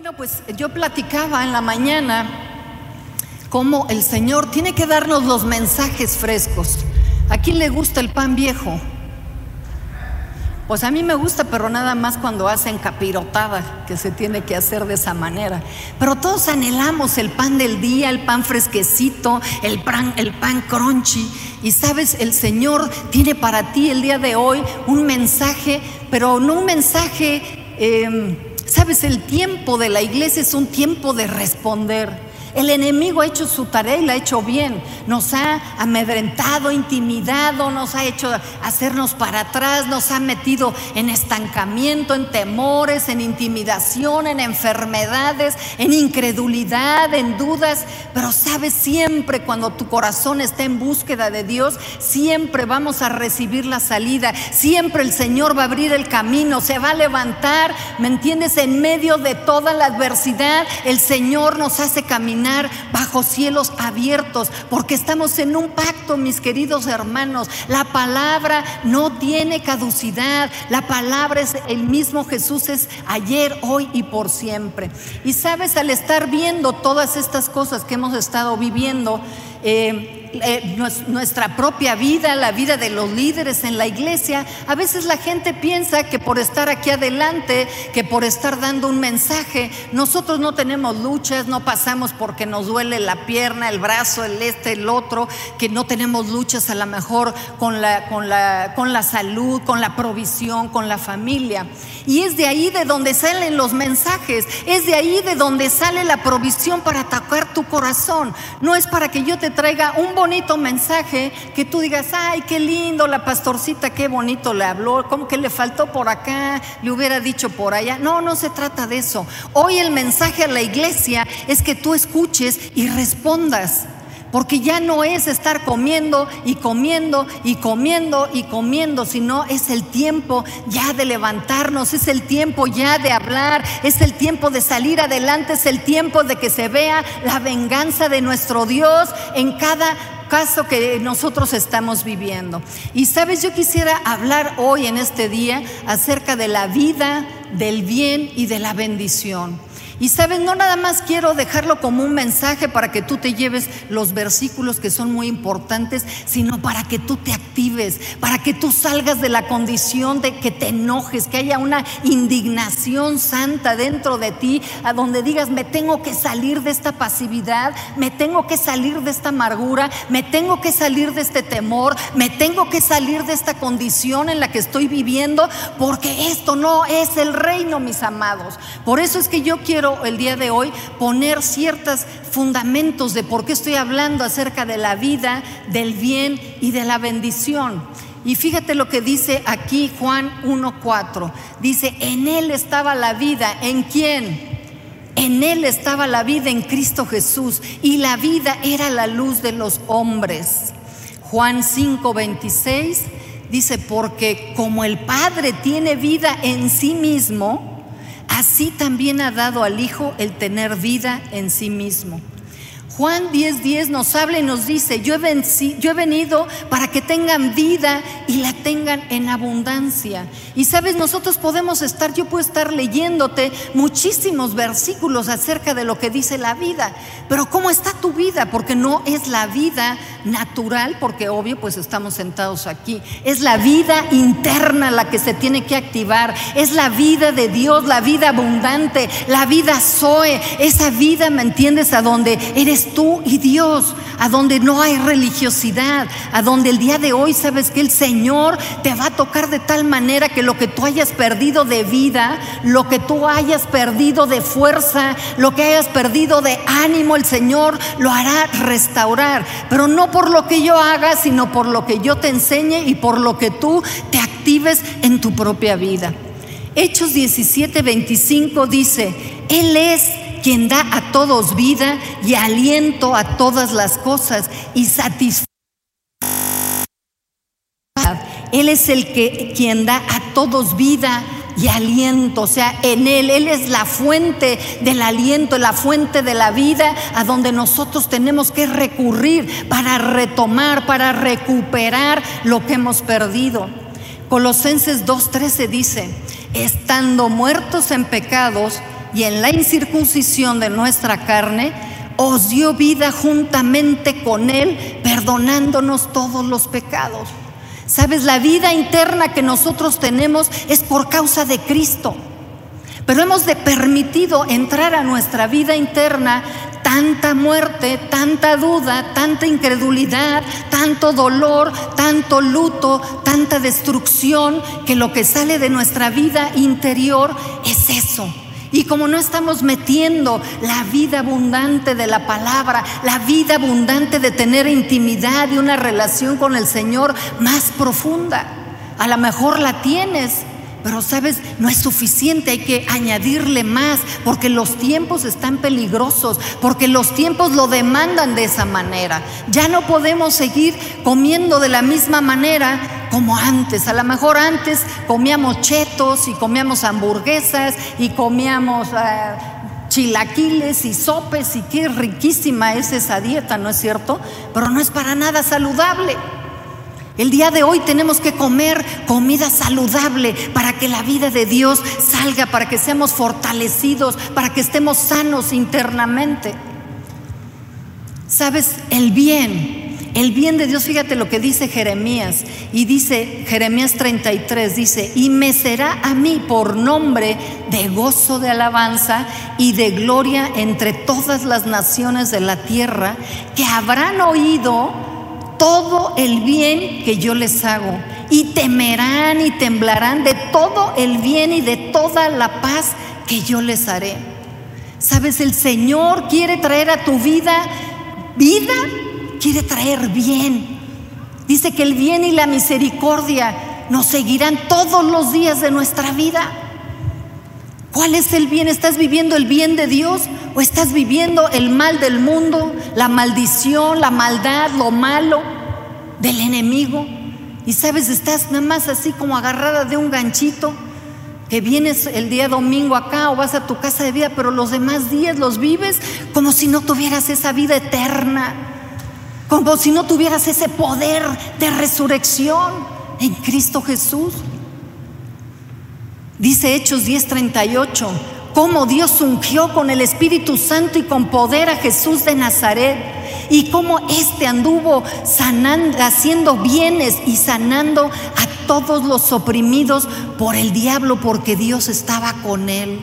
Bueno, pues yo platicaba en la mañana cómo el Señor tiene que darnos los mensajes frescos. ¿A quién le gusta el pan viejo? Pues a mí me gusta, pero nada más cuando hacen capirotada, que se tiene que hacer de esa manera. Pero todos anhelamos el pan del día, el pan fresquecito, el pan, el pan crunchy. Y sabes, el Señor tiene para ti el día de hoy un mensaje, pero no un mensaje, eh, sabes, el tiempo de la iglesia es un tiempo de responder. El enemigo ha hecho su tarea y la ha hecho bien. Nos ha amedrentado, intimidado, nos ha hecho hacernos para atrás, nos ha metido en estancamiento, en temores, en intimidación, en enfermedades, en incredulidad, en dudas. Pero sabes, siempre cuando tu corazón está en búsqueda de Dios, siempre vamos a recibir la salida. Siempre el Señor va a abrir el camino, se va a levantar. ¿Me entiendes? En medio de toda la adversidad, el Señor nos hace caminar bajo cielos abiertos, porque estamos en un pacto, mis queridos hermanos. La palabra no tiene caducidad, la palabra es el mismo Jesús, es ayer, hoy y por siempre. Y sabes, al estar viendo todas estas cosas que hemos estado viviendo, eh, eh, nuestra propia vida, la vida de los líderes en la iglesia, a veces la gente piensa que por estar aquí adelante, que por estar dando un mensaje, nosotros no tenemos luchas, no pasamos porque nos duele la pierna, el brazo, el este, el otro, que no tenemos luchas a lo mejor con la, con la, con la salud, con la provisión, con la familia. Y es de ahí de donde salen los mensajes, es de ahí de donde sale la provisión para atacar tu corazón. No es para que yo te traiga un bonito mensaje que tú digas, ay, qué lindo, la pastorcita, qué bonito le habló, como que le faltó por acá, le hubiera dicho por allá. No, no se trata de eso. Hoy el mensaje a la iglesia es que tú escuches y respondas. Porque ya no es estar comiendo y comiendo y comiendo y comiendo, sino es el tiempo ya de levantarnos, es el tiempo ya de hablar, es el tiempo de salir adelante, es el tiempo de que se vea la venganza de nuestro Dios en cada caso que nosotros estamos viviendo. Y sabes, yo quisiera hablar hoy en este día acerca de la vida, del bien y de la bendición. Y sabes, no nada más quiero dejarlo como un mensaje para que tú te lleves los versículos que son muy importantes, sino para que tú te actives, para que tú salgas de la condición de que te enojes, que haya una indignación santa dentro de ti, a donde digas, me tengo que salir de esta pasividad, me tengo que salir de esta amargura, me tengo que salir de este temor, me tengo que salir de esta condición en la que estoy viviendo, porque esto no es el reino, mis amados. Por eso es que yo quiero el día de hoy poner ciertos fundamentos de por qué estoy hablando acerca de la vida, del bien y de la bendición. Y fíjate lo que dice aquí Juan 1.4. Dice, en Él estaba la vida. ¿En quién? En Él estaba la vida en Cristo Jesús. Y la vida era la luz de los hombres. Juan 5.26 dice, porque como el Padre tiene vida en sí mismo, así también ha dado al Hijo el tener vida en sí mismo. Juan 10:10 nos habla y nos dice, yo he, yo he venido para que tengan vida y la tengan en abundancia. Y sabes, nosotros podemos estar, yo puedo estar leyéndote muchísimos versículos acerca de lo que dice la vida, pero ¿cómo está tu vida? Porque no es la vida natural, porque obvio, pues estamos sentados aquí. Es la vida interna la que se tiene que activar, es la vida de Dios, la vida abundante, la vida Zoe, esa vida, ¿me entiendes? A donde eres tú y Dios, a donde no hay religiosidad, a donde el día de hoy sabes que el Señor te va a tocar de tal manera que lo que tú hayas perdido de vida, lo que tú hayas perdido de fuerza, lo que hayas perdido de ánimo, el Señor lo hará restaurar, pero no por lo que yo haga, sino por lo que yo te enseñe y por lo que tú te actives en tu propia vida. Hechos 17, 25 dice, Él es quien da a todos vida y aliento a todas las cosas y satisface. Él es el que quien da a todos vida y aliento, o sea, en Él, Él es la fuente del aliento, la fuente de la vida a donde nosotros tenemos que recurrir para retomar, para recuperar lo que hemos perdido. Colosenses 2.13 dice, estando muertos en pecados, y en la incircuncisión de nuestra carne, os dio vida juntamente con Él, perdonándonos todos los pecados. Sabes, la vida interna que nosotros tenemos es por causa de Cristo. Pero hemos de permitido entrar a nuestra vida interna tanta muerte, tanta duda, tanta incredulidad, tanto dolor, tanto luto, tanta destrucción, que lo que sale de nuestra vida interior es eso. Y como no estamos metiendo la vida abundante de la palabra, la vida abundante de tener intimidad y una relación con el Señor más profunda, a lo mejor la tienes, pero sabes, no es suficiente, hay que añadirle más, porque los tiempos están peligrosos, porque los tiempos lo demandan de esa manera. Ya no podemos seguir comiendo de la misma manera como antes. A lo mejor antes comíamos chetos y comíamos hamburguesas y comíamos... Eh, chilaquiles y sopes y qué riquísima es esa dieta, ¿no es cierto? Pero no es para nada saludable. El día de hoy tenemos que comer comida saludable para que la vida de Dios salga, para que seamos fortalecidos, para que estemos sanos internamente. ¿Sabes? El bien, el bien de Dios, fíjate lo que dice Jeremías. Y dice Jeremías 33, dice, y me será a mí por nombre de gozo de alabanza y de gloria entre todas las naciones de la tierra que habrán oído todo el bien que yo les hago y temerán y temblarán de todo el bien y de toda la paz que yo les haré. Sabes, el Señor quiere traer a tu vida vida, quiere traer bien. Dice que el bien y la misericordia nos seguirán todos los días de nuestra vida. ¿Cuál es el bien? ¿Estás viviendo el bien de Dios o estás viviendo el mal del mundo, la maldición, la maldad, lo malo del enemigo? Y sabes, estás nada más así como agarrada de un ganchito que vienes el día domingo acá o vas a tu casa de vida, pero los demás días los vives como si no tuvieras esa vida eterna, como si no tuvieras ese poder de resurrección en Cristo Jesús. Dice Hechos 10:38, cómo Dios ungió con el Espíritu Santo y con poder a Jesús de Nazaret y cómo éste anduvo sanando, haciendo bienes y sanando a todos los oprimidos por el diablo porque Dios estaba con él.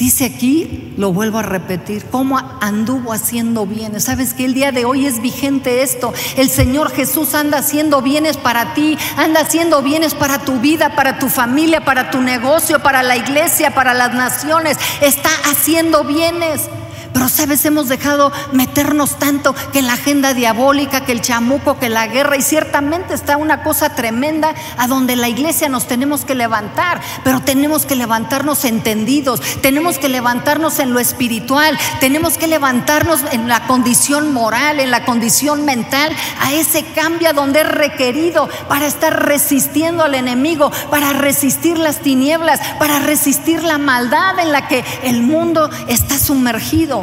Dice aquí, lo vuelvo a repetir, cómo anduvo haciendo bienes. Sabes que el día de hoy es vigente esto. El Señor Jesús anda haciendo bienes para ti, anda haciendo bienes para tu vida, para tu familia, para tu negocio, para la iglesia, para las naciones. Está haciendo bienes. Pero sabes, hemos dejado meternos tanto que la agenda diabólica, que el chamuco, que la guerra, y ciertamente está una cosa tremenda a donde la iglesia nos tenemos que levantar, pero tenemos que levantarnos entendidos, tenemos que levantarnos en lo espiritual, tenemos que levantarnos en la condición moral, en la condición mental, a ese cambio donde es requerido para estar resistiendo al enemigo, para resistir las tinieblas, para resistir la maldad en la que el mundo está sumergido.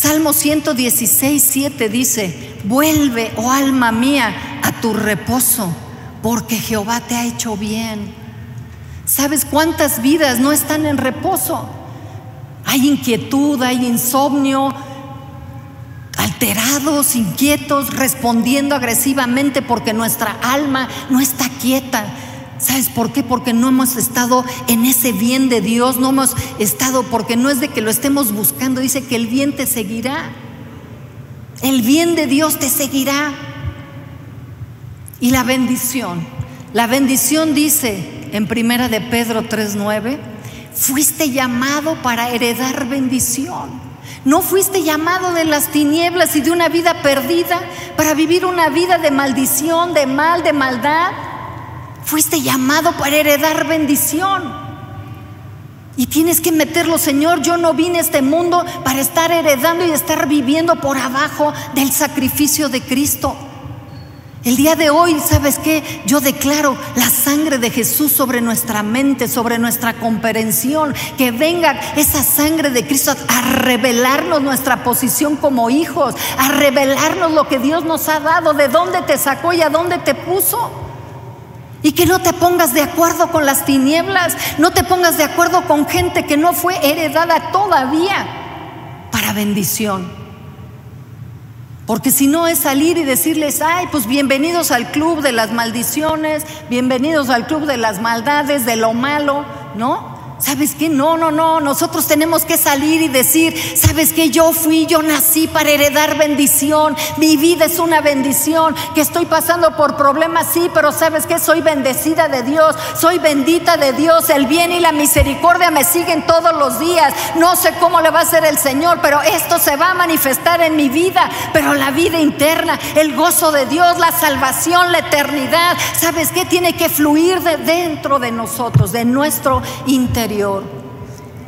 Salmo 116, 7 dice, vuelve, oh alma mía, a tu reposo, porque Jehová te ha hecho bien. ¿Sabes cuántas vidas no están en reposo? Hay inquietud, hay insomnio, alterados, inquietos, respondiendo agresivamente porque nuestra alma no está quieta. ¿Sabes por qué? Porque no hemos estado en ese bien de Dios, no hemos estado, porque no es de que lo estemos buscando, dice que el bien te seguirá. El bien de Dios te seguirá. Y la bendición, la bendición dice en primera de Pedro 3:9, fuiste llamado para heredar bendición. No fuiste llamado de las tinieblas y de una vida perdida para vivir una vida de maldición, de mal, de maldad. Fuiste llamado para heredar bendición. Y tienes que meterlo, Señor, yo no vine a este mundo para estar heredando y estar viviendo por abajo del sacrificio de Cristo. El día de hoy, ¿sabes qué? Yo declaro la sangre de Jesús sobre nuestra mente, sobre nuestra comprensión, que venga esa sangre de Cristo a revelarnos nuestra posición como hijos, a revelarnos lo que Dios nos ha dado, de dónde te sacó y a dónde te puso. Y que no te pongas de acuerdo con las tinieblas, no te pongas de acuerdo con gente que no fue heredada todavía para bendición. Porque si no es salir y decirles, ay, pues bienvenidos al club de las maldiciones, bienvenidos al club de las maldades, de lo malo, ¿no? ¿Sabes qué? No, no, no. Nosotros tenemos que salir y decir, ¿sabes qué? Yo fui, yo nací para heredar bendición. Mi vida es una bendición. Que estoy pasando por problemas, sí, pero ¿sabes qué? Soy bendecida de Dios. Soy bendita de Dios. El bien y la misericordia me siguen todos los días. No sé cómo le va a hacer el Señor, pero esto se va a manifestar en mi vida. Pero la vida interna, el gozo de Dios, la salvación, la eternidad, ¿sabes qué? Tiene que fluir de dentro de nosotros, de nuestro interior.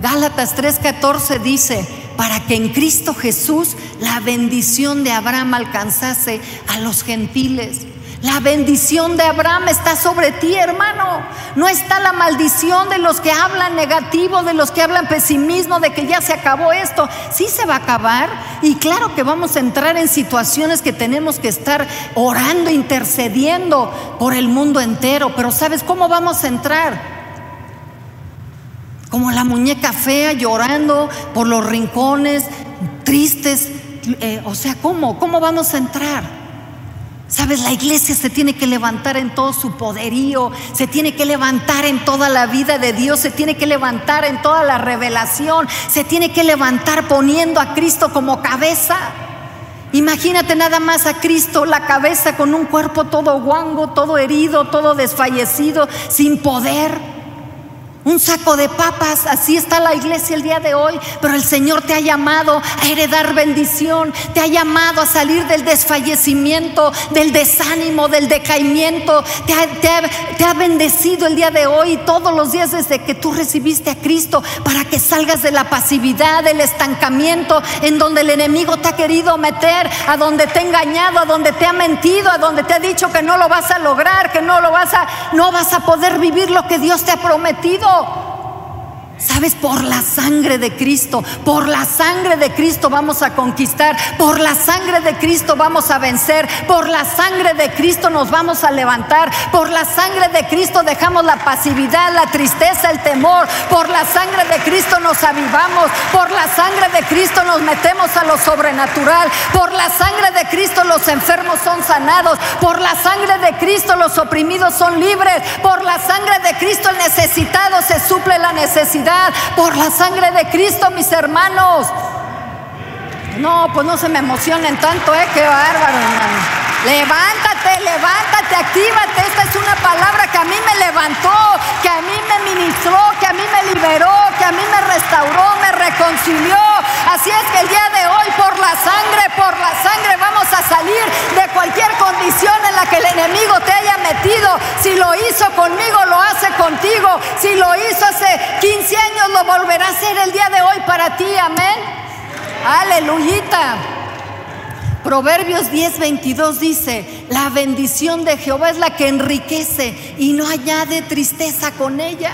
Gálatas 3:14 dice, para que en Cristo Jesús la bendición de Abraham alcanzase a los gentiles. La bendición de Abraham está sobre ti, hermano. No está la maldición de los que hablan negativo, de los que hablan pesimismo, de que ya se acabó esto. Sí se va a acabar. Y claro que vamos a entrar en situaciones que tenemos que estar orando, intercediendo por el mundo entero. Pero ¿sabes cómo vamos a entrar? Como la muñeca fea llorando por los rincones, tristes. Eh, o sea, ¿cómo? ¿Cómo vamos a entrar? Sabes, la iglesia se tiene que levantar en todo su poderío, se tiene que levantar en toda la vida de Dios, se tiene que levantar en toda la revelación, se tiene que levantar poniendo a Cristo como cabeza. Imagínate nada más a Cristo, la cabeza con un cuerpo todo guango, todo herido, todo desfallecido, sin poder. Un saco de papas, así está la iglesia el día de hoy, pero el Señor te ha llamado a heredar bendición, te ha llamado a salir del desfallecimiento, del desánimo, del decaimiento, te ha, bendecido el día de hoy todos los días desde que tú recibiste a Cristo para que salgas de la pasividad, del estancamiento en donde el enemigo te ha querido meter, a donde te ha engañado, a donde te ha mentido, a donde te ha dicho que no lo vas a lograr, que no lo vas a, no vas a poder vivir lo que Dios te ha prometido. Cristo ¿Sabes? Por la sangre de Cristo, por la sangre de Cristo vamos a conquistar, por la sangre de Cristo vamos a vencer, por la sangre de Cristo nos vamos a levantar, por la sangre de Cristo dejamos la pasividad, la tristeza, el temor, por la sangre de Cristo nos avivamos, por la sangre de Cristo nos metemos a lo sobrenatural, por la sangre de Cristo los enfermos son sanados, por la sangre de Cristo los oprimidos son libres, por la sangre de Cristo el necesitado se suple la necesidad por la sangre de Cristo, mis hermanos. No, pues no se me emocionen tanto, ¿eh? Qué bárbaro, hermano. Levántate, levántate, actívate. Esta es una palabra que a mí me levantó, que a mí me ministró, que a mí me liberó, que a mí me restauró, me reconcilió. Así es que el día de hoy, por la sangre, por la sangre, vamos a salir de cualquier condición en la que el enemigo te haya metido. Si lo hizo conmigo, lo hace contigo. Si lo hizo hace 15 años, lo volverá a hacer el día de hoy para ti. Amén. Aleluyita. Proverbios 10, 22 dice, la bendición de Jehová es la que enriquece y no añade tristeza con ella.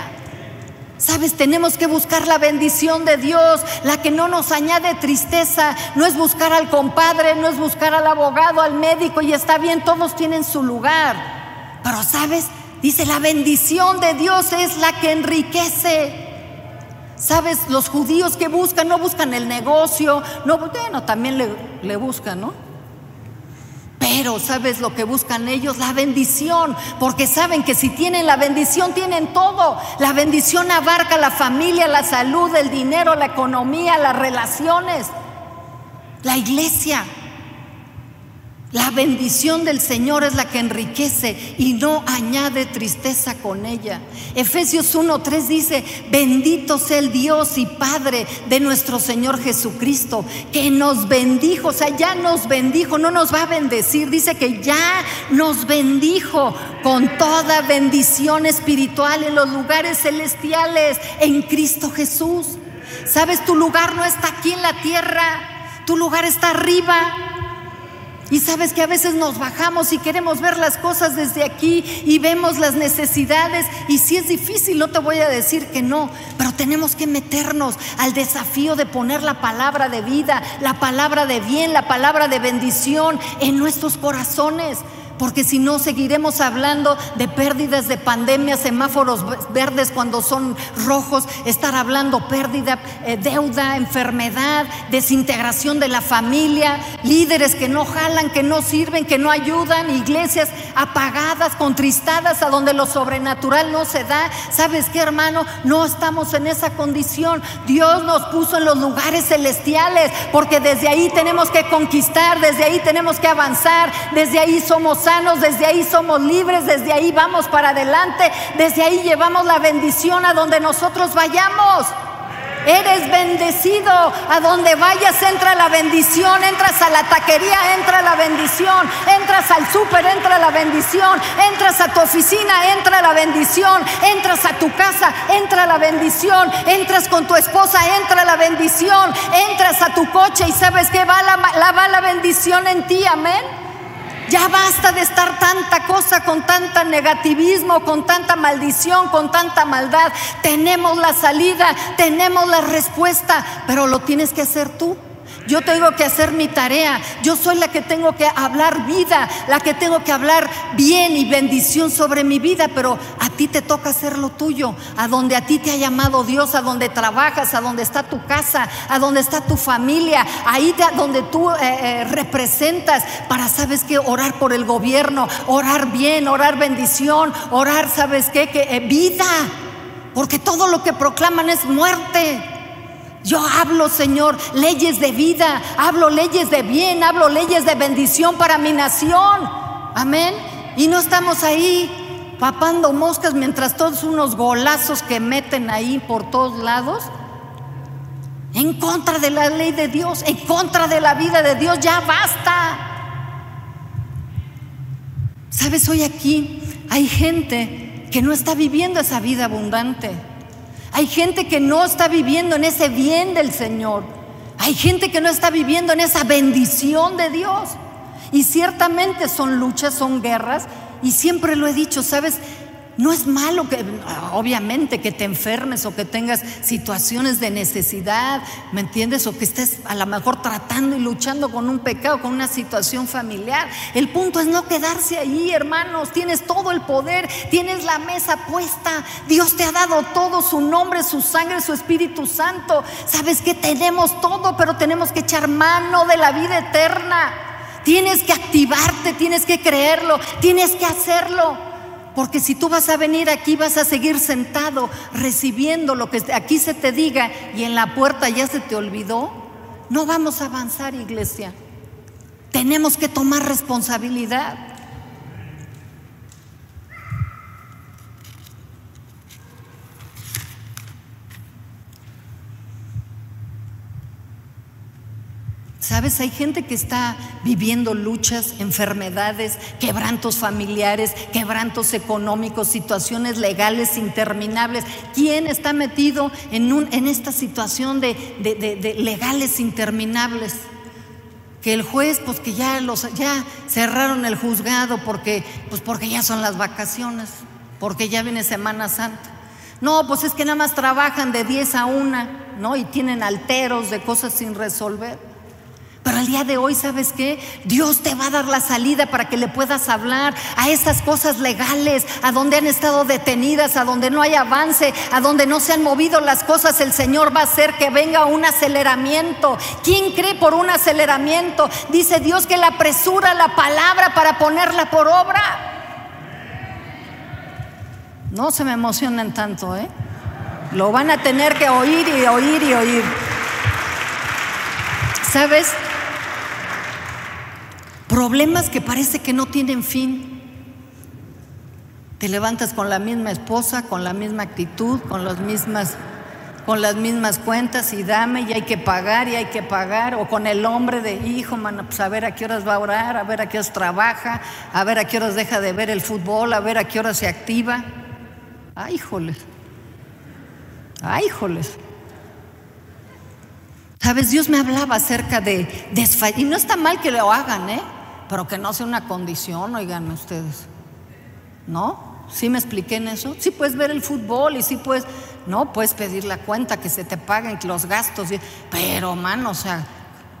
Sabes, tenemos que buscar la bendición de Dios, la que no nos añade tristeza. No es buscar al compadre, no es buscar al abogado, al médico y está bien, todos tienen su lugar. Pero sabes, dice, la bendición de Dios es la que enriquece. Sabes, los judíos que buscan, no buscan el negocio, no, bueno, también le, le buscan, ¿no? Pero ¿sabes lo que buscan ellos? La bendición, porque saben que si tienen la bendición tienen todo. La bendición abarca la familia, la salud, el dinero, la economía, las relaciones, la iglesia. La bendición del Señor es la que enriquece y no añade tristeza con ella. Efesios 1:3 dice, bendito sea el Dios y Padre de nuestro Señor Jesucristo, que nos bendijo, o sea, ya nos bendijo, no nos va a bendecir, dice que ya nos bendijo con toda bendición espiritual en los lugares celestiales en Cristo Jesús. ¿Sabes? Tu lugar no está aquí en la tierra, tu lugar está arriba. Y sabes que a veces nos bajamos y queremos ver las cosas desde aquí y vemos las necesidades y si es difícil, no te voy a decir que no, pero tenemos que meternos al desafío de poner la palabra de vida, la palabra de bien, la palabra de bendición en nuestros corazones. Porque si no seguiremos hablando de pérdidas de pandemia, semáforos verdes cuando son rojos, estar hablando pérdida, eh, deuda, enfermedad, desintegración de la familia, líderes que no jalan, que no sirven, que no ayudan, iglesias apagadas, contristadas, a donde lo sobrenatural no se da. ¿Sabes qué, hermano? No estamos en esa condición. Dios nos puso en los lugares celestiales, porque desde ahí tenemos que conquistar, desde ahí tenemos que avanzar, desde ahí somos desde ahí somos libres, desde ahí vamos para adelante, desde ahí llevamos la bendición a donde nosotros vayamos. Eres bendecido. A donde vayas entra la bendición. Entras a la taquería, entra la bendición. Entras al súper, entra la bendición. Entras a tu oficina, entra la bendición. Entras a tu casa, entra la bendición. Entras con tu esposa, entra la bendición. Entras a tu coche y sabes que va la, va la bendición en ti. Amén. Ya basta de estar tanta cosa con tanta negativismo, con tanta maldición, con tanta maldad. Tenemos la salida, tenemos la respuesta, pero lo tienes que hacer tú. Yo tengo que hacer mi tarea. Yo soy la que tengo que hablar vida, la que tengo que hablar bien y bendición sobre mi vida, pero a ti te toca hacer lo tuyo, a donde a ti te ha llamado Dios, a donde trabajas, a donde está tu casa, a donde está tu familia, ahí donde tú eh, eh, representas para, ¿sabes qué? Orar por el gobierno, orar bien, orar bendición, orar, ¿sabes qué? Que eh, vida, porque todo lo que proclaman es muerte. Yo hablo, Señor, leyes de vida, hablo leyes de bien, hablo leyes de bendición para mi nación. Amén. Y no estamos ahí papando moscas mientras todos unos golazos que meten ahí por todos lados. En contra de la ley de Dios, en contra de la vida de Dios, ya basta. Sabes, hoy aquí hay gente que no está viviendo esa vida abundante. Hay gente que no está viviendo en ese bien del Señor. Hay gente que no está viviendo en esa bendición de Dios. Y ciertamente son luchas, son guerras. Y siempre lo he dicho, ¿sabes? No es malo que, obviamente, que te enfermes o que tengas situaciones de necesidad, ¿me entiendes? O que estés a lo mejor tratando y luchando con un pecado, con una situación familiar. El punto es no quedarse ahí, hermanos. Tienes todo el poder, tienes la mesa puesta. Dios te ha dado todo, su nombre, su sangre, su Espíritu Santo. Sabes que tenemos todo, pero tenemos que echar mano de la vida eterna. Tienes que activarte, tienes que creerlo, tienes que hacerlo. Porque si tú vas a venir aquí, vas a seguir sentado recibiendo lo que aquí se te diga y en la puerta ya se te olvidó, no vamos a avanzar, iglesia. Tenemos que tomar responsabilidad. Hay gente que está viviendo luchas, enfermedades, quebrantos familiares, quebrantos económicos, situaciones legales interminables. ¿Quién está metido en, esta situación de, de, legales interminables? Que el juez, pues que ya, los, ya cerraron el juzgado porque, pues porque ya son las vacaciones, porque ya viene Semana Santa. No, pues es que nada más trabajan de 10 a 1, ¿no? Y tienen alteros de cosas sin resolver. Pero el día de hoy, ¿sabes qué? Dios te va a dar la salida para que le puedas hablar a esas cosas legales, a donde han estado detenidas, a donde no hay avance, a donde no se han movido las cosas. El Señor va a hacer que venga un aceleramiento. ¿Quién cree por un aceleramiento? Dice Dios que le apresura la palabra para ponerla por obra. No se me emocionen tanto, ¿eh? Lo van a tener que oír y oír y oír. ¿Sabes? Problemas que parece que no tienen fin. Te levantas con la misma esposa, con la misma actitud, con las mismas con las mismas cuentas y dame y hay que pagar y hay que pagar, o con el hombre de hijo, mano, pues a ver a qué horas va a orar, a ver a qué horas trabaja, a ver a qué horas deja de ver el fútbol, a ver a qué horas se activa. Ay, híjoles. Ay, híjoles. Sabes, Dios me hablaba acerca de desfallecer, y no está mal que lo hagan, ¿eh? Pero que no sea una condición, oigan ustedes. ¿No? ¿Sí me expliqué en eso? Sí puedes ver el fútbol y sí puedes, no, puedes pedir la cuenta, que se te paguen los gastos, pero mano, o sea,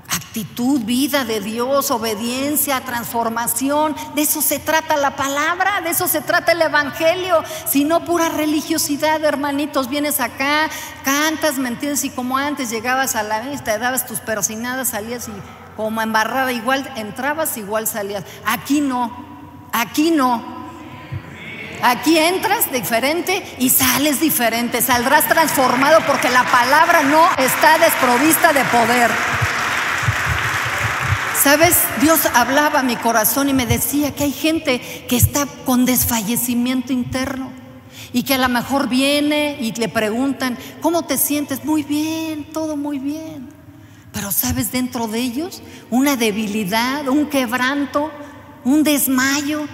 actitud, vida de Dios, obediencia, transformación. De eso se trata la palabra, de eso se trata el Evangelio. Si no pura religiosidad, hermanitos, vienes acá, cantas, ¿me entiendes? Y como antes llegabas a la vista, dabas tus persinadas, salías y como embarrada, igual entrabas, igual salías. Aquí no, aquí no. Aquí entras diferente y sales diferente, saldrás transformado porque la palabra no está desprovista de poder. Sabes, Dios hablaba a mi corazón y me decía que hay gente que está con desfallecimiento interno y que a lo mejor viene y le preguntan, ¿cómo te sientes? Muy bien, todo muy bien. Pero sabes, dentro de ellos una debilidad, un quebranto, un desmayo.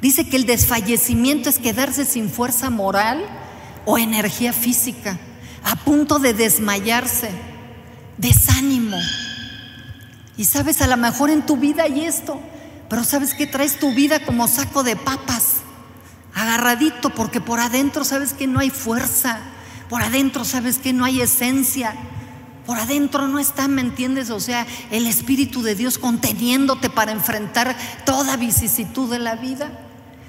Dice que el desfallecimiento es quedarse sin fuerza moral o energía física, a punto de desmayarse, desánimo. Y sabes, a lo mejor en tu vida hay esto, pero sabes que traes tu vida como saco de papas, agarradito, porque por adentro sabes que no hay fuerza, por adentro sabes que no hay esencia, por adentro no está, ¿me entiendes? O sea, el Espíritu de Dios conteniéndote para enfrentar toda vicisitud de la vida.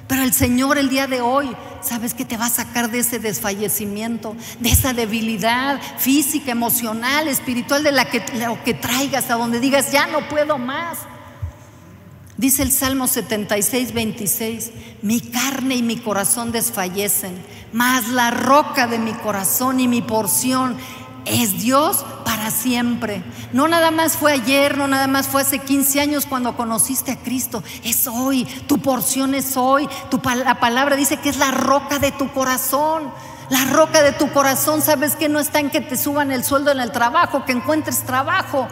Pero el Señor el día de hoy, sabes que te va a sacar de ese desfallecimiento, de esa debilidad física, emocional, espiritual, de la que, lo que traigas, a donde digas, ya no puedo más. Dice el Salmo 76, 26, mi carne y mi corazón desfallecen, mas la roca de mi corazón y mi porción es Dios para siempre. No nada más fue ayer, no nada más fue hace 15 años cuando conociste a Cristo. Es hoy, tu porción es hoy. Tu, la palabra dice que es la roca de tu corazón. La roca de tu corazón, sabes que no está en que te suban el sueldo en el trabajo, que encuentres trabajo.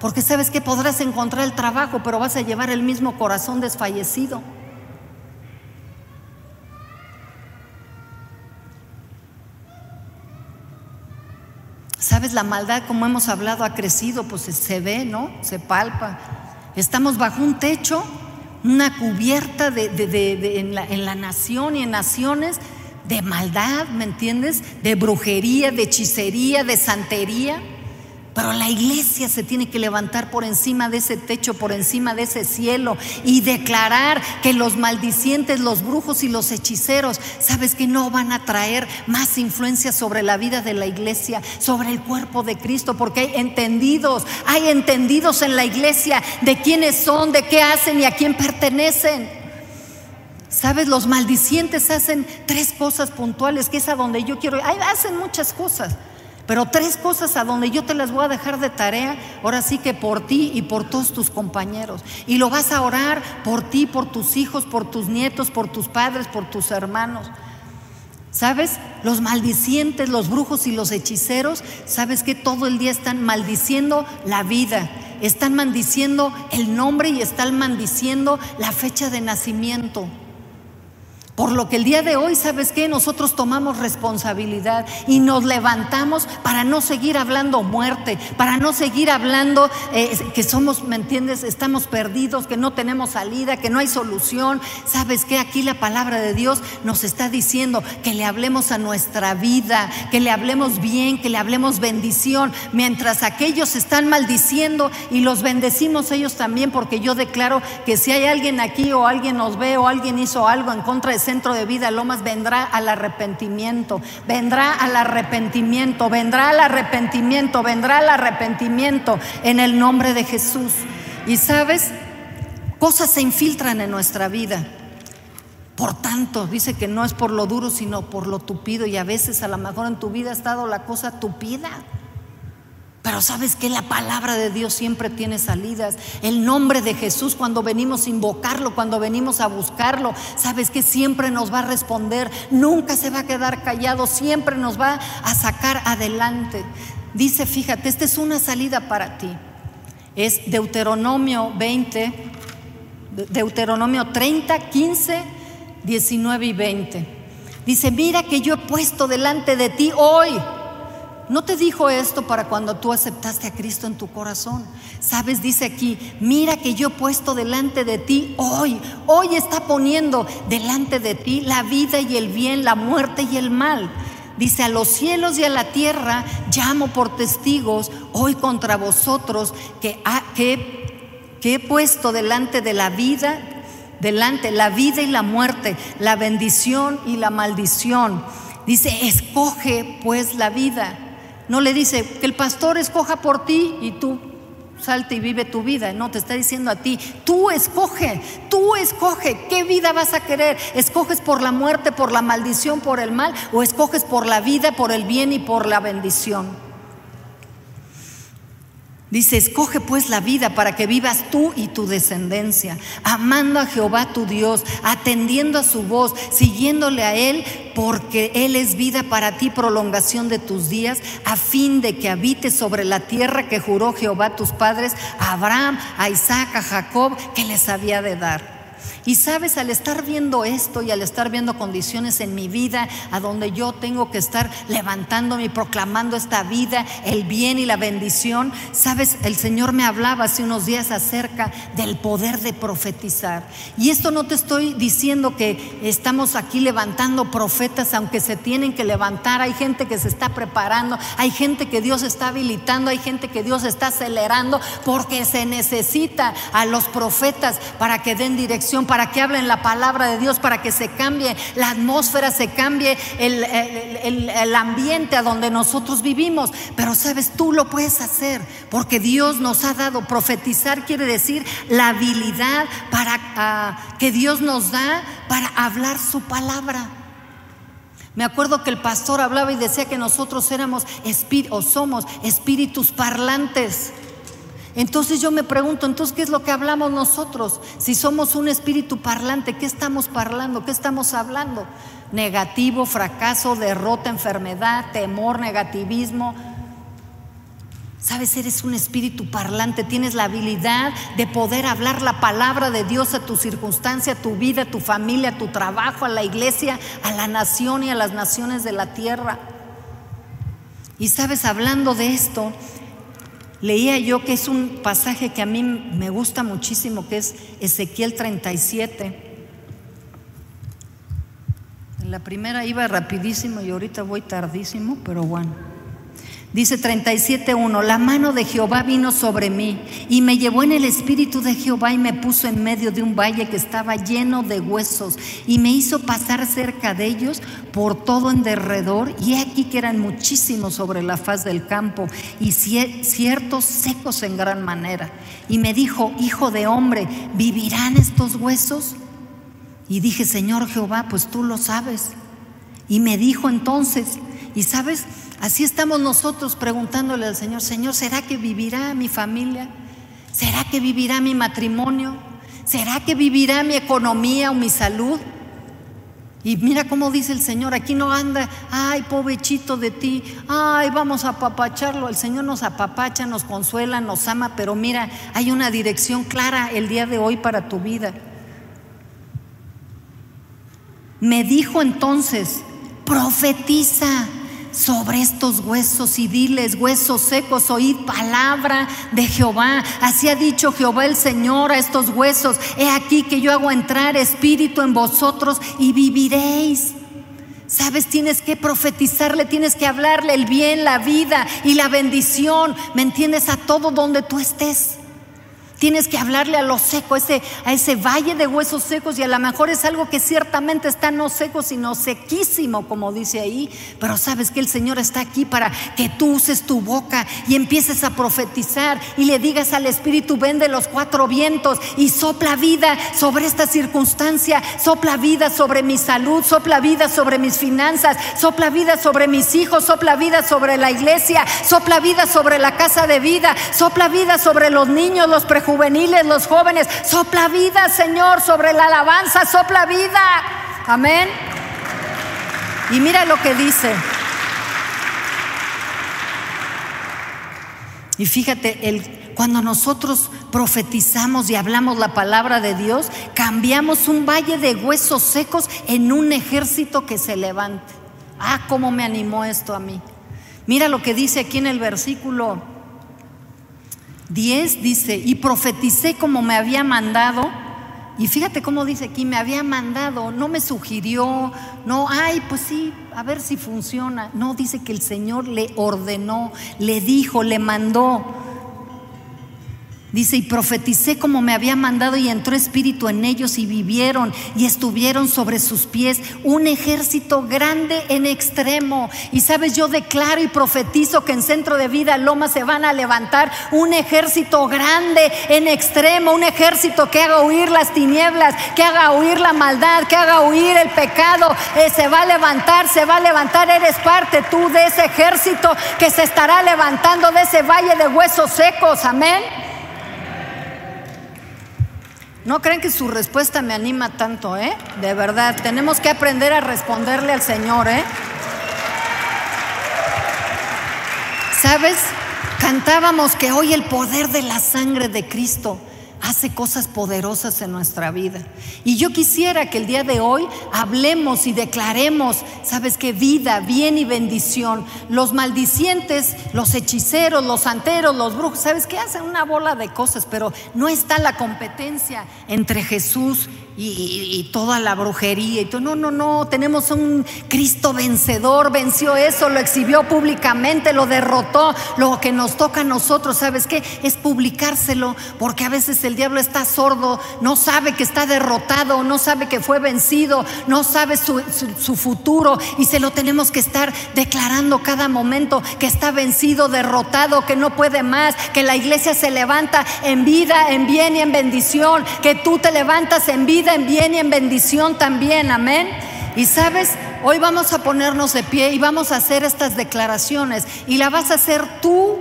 Porque sabes que podrás encontrar el trabajo, pero vas a llevar el mismo corazón desfallecido. La maldad, como hemos hablado, ha crecido, pues se ve, ¿no? Se palpa. Estamos bajo un techo, una cubierta de, en, la, en la nación y en naciones de maldad, ¿me entiendes? De brujería, de hechicería, de santería. Pero la iglesia se tiene que levantar por encima de ese techo, por encima de ese cielo y declarar que los maldicientes, los brujos y los hechiceros, sabes que no van a traer más influencia sobre la vida de la iglesia, sobre el cuerpo de Cristo, porque hay entendidos, hay entendidos en la iglesia de quiénes son, de qué hacen y a quién pertenecen. Sabes, los maldicientes hacen tres cosas puntuales, que es a donde yo quiero. Hacen muchas cosas. Pero tres cosas a donde yo te las voy a dejar de tarea, ahora sí que por ti y por todos tus compañeros. Y lo vas a orar por ti, por tus hijos, por tus nietos, por tus padres, por tus hermanos. ¿Sabes? Los maldicientes, los brujos y los hechiceros, ¿sabes que todo el día están maldiciendo la vida? Están maldiciendo el nombre y están maldiciendo la fecha de nacimiento. Por lo que el día de hoy, ¿sabes qué? Nosotros tomamos responsabilidad y nos levantamos para no seguir hablando muerte, para no seguir hablando eh, que somos, ¿me entiendes? Estamos perdidos, que no tenemos salida, que no hay solución. ¿Sabes qué? Aquí la palabra de Dios nos está diciendo que le hablemos a nuestra vida, que le hablemos bien, que le hablemos bendición, mientras aquellos están maldiciendo y los bendecimos ellos también, porque yo declaro que si hay alguien aquí o alguien nos ve o alguien hizo algo en contra de centro de vida Lomas vendrá al arrepentimiento, vendrá al arrepentimiento, vendrá al arrepentimiento, vendrá al arrepentimiento en el nombre de Jesús. Y sabes, cosas se infiltran en nuestra vida. Por tanto, dice que no es por lo duro, sino por lo tupido. Y a veces a lo mejor en tu vida ha estado la cosa tupida. Pero sabes que la palabra de Dios siempre tiene salidas. El nombre de Jesús cuando venimos a invocarlo, cuando venimos a buscarlo, sabes que siempre nos va a responder. Nunca se va a quedar callado, siempre nos va a sacar adelante. Dice, fíjate, esta es una salida para ti. Es Deuteronomio 20, Deuteronomio 30, 15, 19 y 20. Dice, mira que yo he puesto delante de ti hoy no te dijo esto para cuando tú aceptaste a Cristo en tu corazón. Sabes, dice aquí, mira que yo he puesto delante de ti hoy. Hoy está poniendo delante de ti la vida y el bien, la muerte y el mal. Dice, a los cielos y a la tierra llamo por testigos hoy contra vosotros que, que, que he puesto delante de la vida, delante la vida y la muerte, la bendición y la maldición. Dice, escoge pues la vida. No le dice que el pastor escoja por ti y tú salte y vive tu vida. No, te está diciendo a ti, tú escoge, tú escoge qué vida vas a querer. ¿Escoges por la muerte, por la maldición, por el mal? ¿O escoges por la vida, por el bien y por la bendición? Dice, escoge pues la vida para que vivas tú y tu descendencia, amando a Jehová tu Dios, atendiendo a su voz, siguiéndole a Él, porque Él es vida para ti, prolongación de tus días, a fin de que habites sobre la tierra que juró Jehová tus padres, a Abraham, a Isaac, a Jacob, que les había de dar. Y sabes, al estar viendo esto y al estar viendo condiciones en mi vida a donde yo tengo que estar levantándome y proclamando esta vida, el bien y la bendición, sabes, el Señor me hablaba hace unos días acerca del poder de profetizar. Y esto no te estoy diciendo que estamos aquí levantando profetas, aunque se tienen que levantar. Hay gente que se está preparando, hay gente que Dios está habilitando, hay gente que Dios está acelerando, porque se necesita a los profetas para que den dirección para que hablen la palabra de Dios, para que se cambie la atmósfera, se cambie el, ambiente a donde nosotros vivimos. Pero sabes, tú lo puedes hacer, porque Dios nos ha dado. Profetizar quiere decir la habilidad para ah, que Dios nos da para hablar su palabra. Me acuerdo que el pastor hablaba y decía que nosotros éramos o somos espíritus parlantes. Entonces yo me pregunto, entonces, ¿qué es lo que hablamos nosotros? Si somos un espíritu parlante, ¿qué estamos parlando? ¿Qué estamos hablando? Negativo, fracaso, derrota, enfermedad, temor, negativismo. Sabes, eres un espíritu parlante, tienes la habilidad de poder hablar la palabra de Dios a tu circunstancia, a tu vida, a tu familia, a tu trabajo, a la iglesia, a la nación y a las naciones de la tierra. Y sabes, hablando de esto, leía yo que es un pasaje que a mí me gusta muchísimo, que es Ezequiel 37. En la primera iba rapidísimo y ahorita voy tardísimo, pero bueno. Dice 37.1, la mano de Jehová vino sobre mí y me llevó en el espíritu de Jehová y me puso en medio de un valle que estaba lleno de huesos y me hizo pasar cerca de ellos por todo en derredor y aquí que eran muchísimos sobre la faz del campo y ciertos secos en gran manera. Y me dijo, hijo de hombre, ¿vivirán estos huesos? Y dije, Señor Jehová, pues tú lo sabes. Y me dijo entonces, y sabes, Así estamos nosotros preguntándole al Señor, Señor, ¿será que vivirá mi familia? ¿Será que vivirá mi matrimonio? ¿Será que vivirá mi economía o mi salud? Y mira cómo dice el Señor, aquí no anda, ay, pobrecito de ti, ay, vamos a apapacharlo. El Señor nos apapacha, nos consuela, nos ama, pero mira, hay una dirección clara el día de hoy para tu vida. Me dijo entonces, profetiza sobre estos huesos y diles, huesos secos, oíd palabra de Jehová. Así ha dicho Jehová el Señor a estos huesos, he aquí que yo hago entrar espíritu en vosotros y viviréis. Sabes, tienes que profetizarle, tienes que hablarle el bien, la vida y la bendición, ¿me entiendes? A todo donde tú estés. Tienes que hablarle a lo seco, a ese valle de huesos secos y a lo mejor es algo que ciertamente está no seco, sino sequísimo, como dice ahí. Pero sabes que el Señor está aquí para que tú uses tu boca y empieces a profetizar y le digas al Espíritu, ven de los cuatro vientos y sopla vida sobre esta circunstancia, sopla vida sobre mi salud, sopla vida sobre mis finanzas, sopla vida sobre mis hijos, sopla vida sobre la iglesia, sopla vida sobre la casa de vida, sopla vida sobre los niños, los prejuicios juveniles, los jóvenes. Sopla vida, Señor, sobre la alabanza, sopla vida. Amén. Y mira lo que dice. Y fíjate, cuando nosotros profetizamos y hablamos la palabra de Dios, cambiamos un valle de huesos secos en un ejército que se levante. Ah, cómo me animó esto a mí. Mira lo que dice aquí en el versículo 10 dice, y profeticé como me había mandado, Y fíjate cómo dice aquí, me había mandado, no me sugirió, no, ay, pues sí, a ver si funciona. No, dice que el Señor le ordenó, le dijo, le mandó. Dice, y profeticé como me había mandado y entró espíritu en ellos y vivieron y estuvieron sobre sus pies un ejército grande en extremo. Y sabes, yo declaro y profetizo que en Centro de Vida Loma se van a levantar un ejército grande en extremo, un ejército que haga huir las tinieblas, que haga huir la maldad, que haga huir el pecado. Eh, se va a levantar, se va a levantar. Eres parte tú de ese ejército que se estará levantando de ese valle de huesos secos. Amén. No creen que su respuesta me anima tanto, ¿eh? De verdad, tenemos que aprender a responderle al Señor, ¿eh? ¿Sabes? Cantábamos que hoy el poder de la sangre de Cristo hace cosas poderosas en nuestra vida. Y yo quisiera que el día de hoy hablemos y declaremos, sabes qué? vida, bien y bendición. Los maldicientes, los hechiceros, los santeros, los brujos, sabes qué? hacen una bola de cosas, pero no está la competencia entre Jesús y, toda la brujería y todo. No, no, no, tenemos un Cristo vencedor, venció eso, lo exhibió públicamente, lo derrotó. Lo que nos toca a nosotros, ¿sabes qué? Es publicárselo, porque a veces el diablo está sordo, no sabe que está derrotado, no sabe que fue vencido, no sabe su, su futuro y se lo tenemos que estar declarando cada momento que está vencido, derrotado, que no puede más, que la iglesia se levanta en vida, en bien y en bendición, que tú te levantas en vida en bien y en bendición también, amén. Y sabes, hoy vamos a ponernos de pie y vamos a hacer estas declaraciones y la vas a hacer tú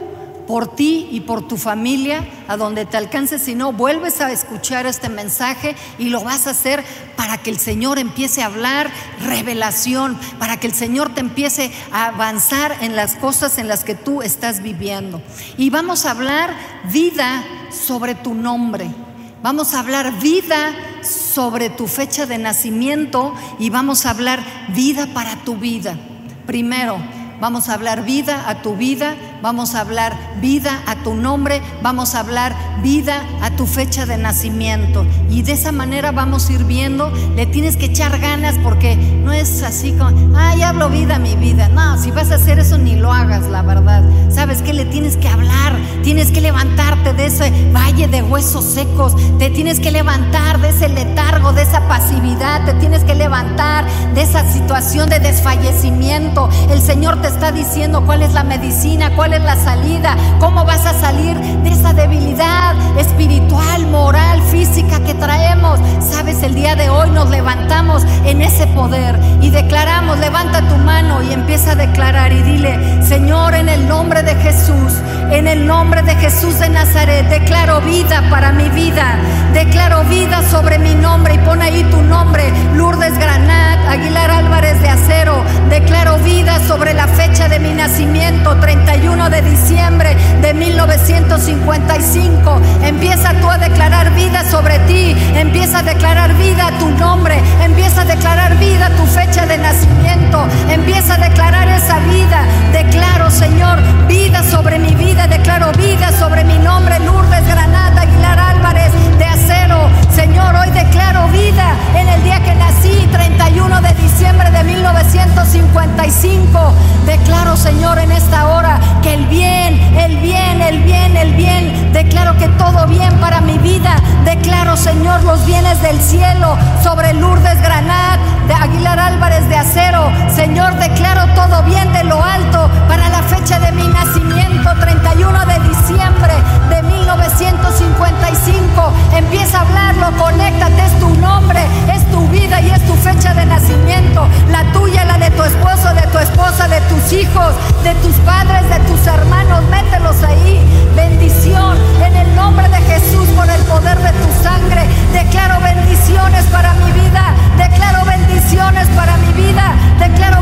por ti y por tu familia, a donde te alcances, si no, vuelves a escuchar este mensaje y lo vas a hacer para que el Señor empiece a hablar revelación, para que el Señor te empiece a avanzar en las cosas en las que tú estás viviendo. Y vamos a hablar vida sobre tu nombre. Vamos a hablar vida sobre tu fecha de nacimiento y vamos a hablar vida para tu vida. Primero, vamos a hablar vida a tu vida, vamos a hablar vida a tu nombre, vamos a hablar vida a tu fecha de nacimiento. Y de esa manera vamos a ir viendo, le tienes que echar ganas porque no es así como, ay, hablo vida a mi vida. No, si vas a hacer eso ni lo hagas, la verdad. ¿Sabes qué? Le tienes que hablar, tienes que levantarte de ese valle de huesos secos, te tienes que levantar de ese letargo, de esa pasividad, te tienes que levantar de esa situación de desfallecimiento. El Señor te está diciendo cuál es la medicina, cuál es la salida, cómo vas a salir de esa debilidad espiritual, moral, física que traemos. Sabes, el día de hoy nos levantamos en ese poder y declaramos, levanta tu mano y empieza a declarar y dile, Señor, en el nombre de Jesús, en el nombre de Jesús de Nazaret, declaro vida para mi vida, declaro vida sobre mi nombre y pon ahí tu nombre, Lourdes Granat, Aguilar Álvarez de Acero, declaro vida sobre la fecha de mi nacimiento, 31 de diciembre de 1955. Empieza tú a declarar vida sobre ti, empieza a declarar vida a tu nombre, empieza a declarar vida a tu fecha de nacimiento, empieza a declarar esa vida. Declaro, Señor, vida sobre mi vida, declaro vida sobre mi nombre, Lourdes Granada Aguilar Álvarez de Acero. zero Señor, hoy declaro vida en el día que nací, 31 de diciembre de 1955. Declaro, Señor, en esta hora que el bien, el bien, el bien, el bien, declaro que todo bien para mi vida. Declaro, Señor, los bienes del cielo sobre Lourdes Granat, de Aguilar Álvarez de Acero. Señor, declaro todo bien de lo alto para la fecha de mi nacimiento, 31 de diciembre de 1955. Empieza a hablarlo, conéctate, es tu nombre, es tu vida y es tu fecha de nacimiento, la tuya, la de tu esposo, de tu esposa, de tus hijos, de tus padres, de tus hermanos, mételos ahí. Bendición en el nombre de Jesús, por el poder de tu sangre. Declaro bendiciones para mi vida, declaro bendiciones para mi vida, declaro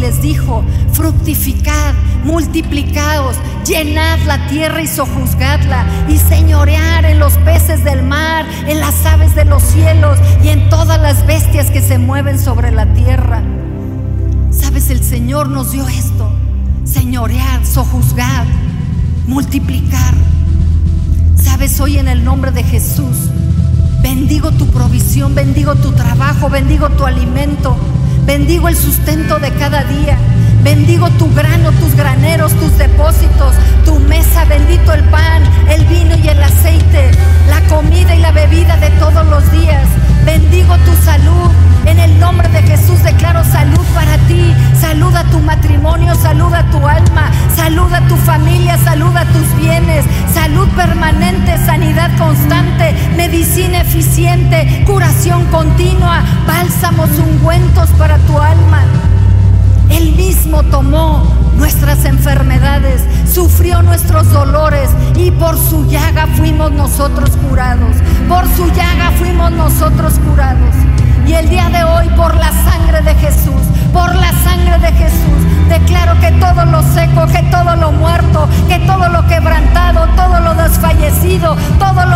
les dijo, fructificad, multiplicaos, llenad la tierra y sojuzgadla, y señorear en los peces del mar, en las aves de los cielos y en todas las bestias que se mueven sobre la tierra. Sabes, el Señor nos dio esto, señorear, sojuzgar, multiplicar. Sabes, hoy en el nombre de Jesús, bendigo tu provisión, bendigo tu trabajo, bendigo tu alimento. Bendigo el sustento de cada día. Bendigo tu grano, tus graneros, tus depósitos, tu mesa. Bendito el pan, el vino y el aceite, la comida y la bebida de todos los días. Bendigo tu salud. En el nombre de Jesús declaro salud para ti. Saluda tu matrimonio, saluda tu alma, saluda tu familia, saluda tus bienes. Salud permanente, sanidad constante, medicina eficiente, curación continua, bálsamos, ungüentos para tu alma. Él mismo tomó nuestras enfermedades, sufrió nuestros dolores y por su llaga fuimos nosotros curados. Por su llaga fuimos nosotros curados. Y el día de hoy, por la sangre de Jesús, por la sangre de Jesús, declaro que todo lo seco, que todo lo muerto, que todo lo quebrantado, todo lo desfallecido, todo lo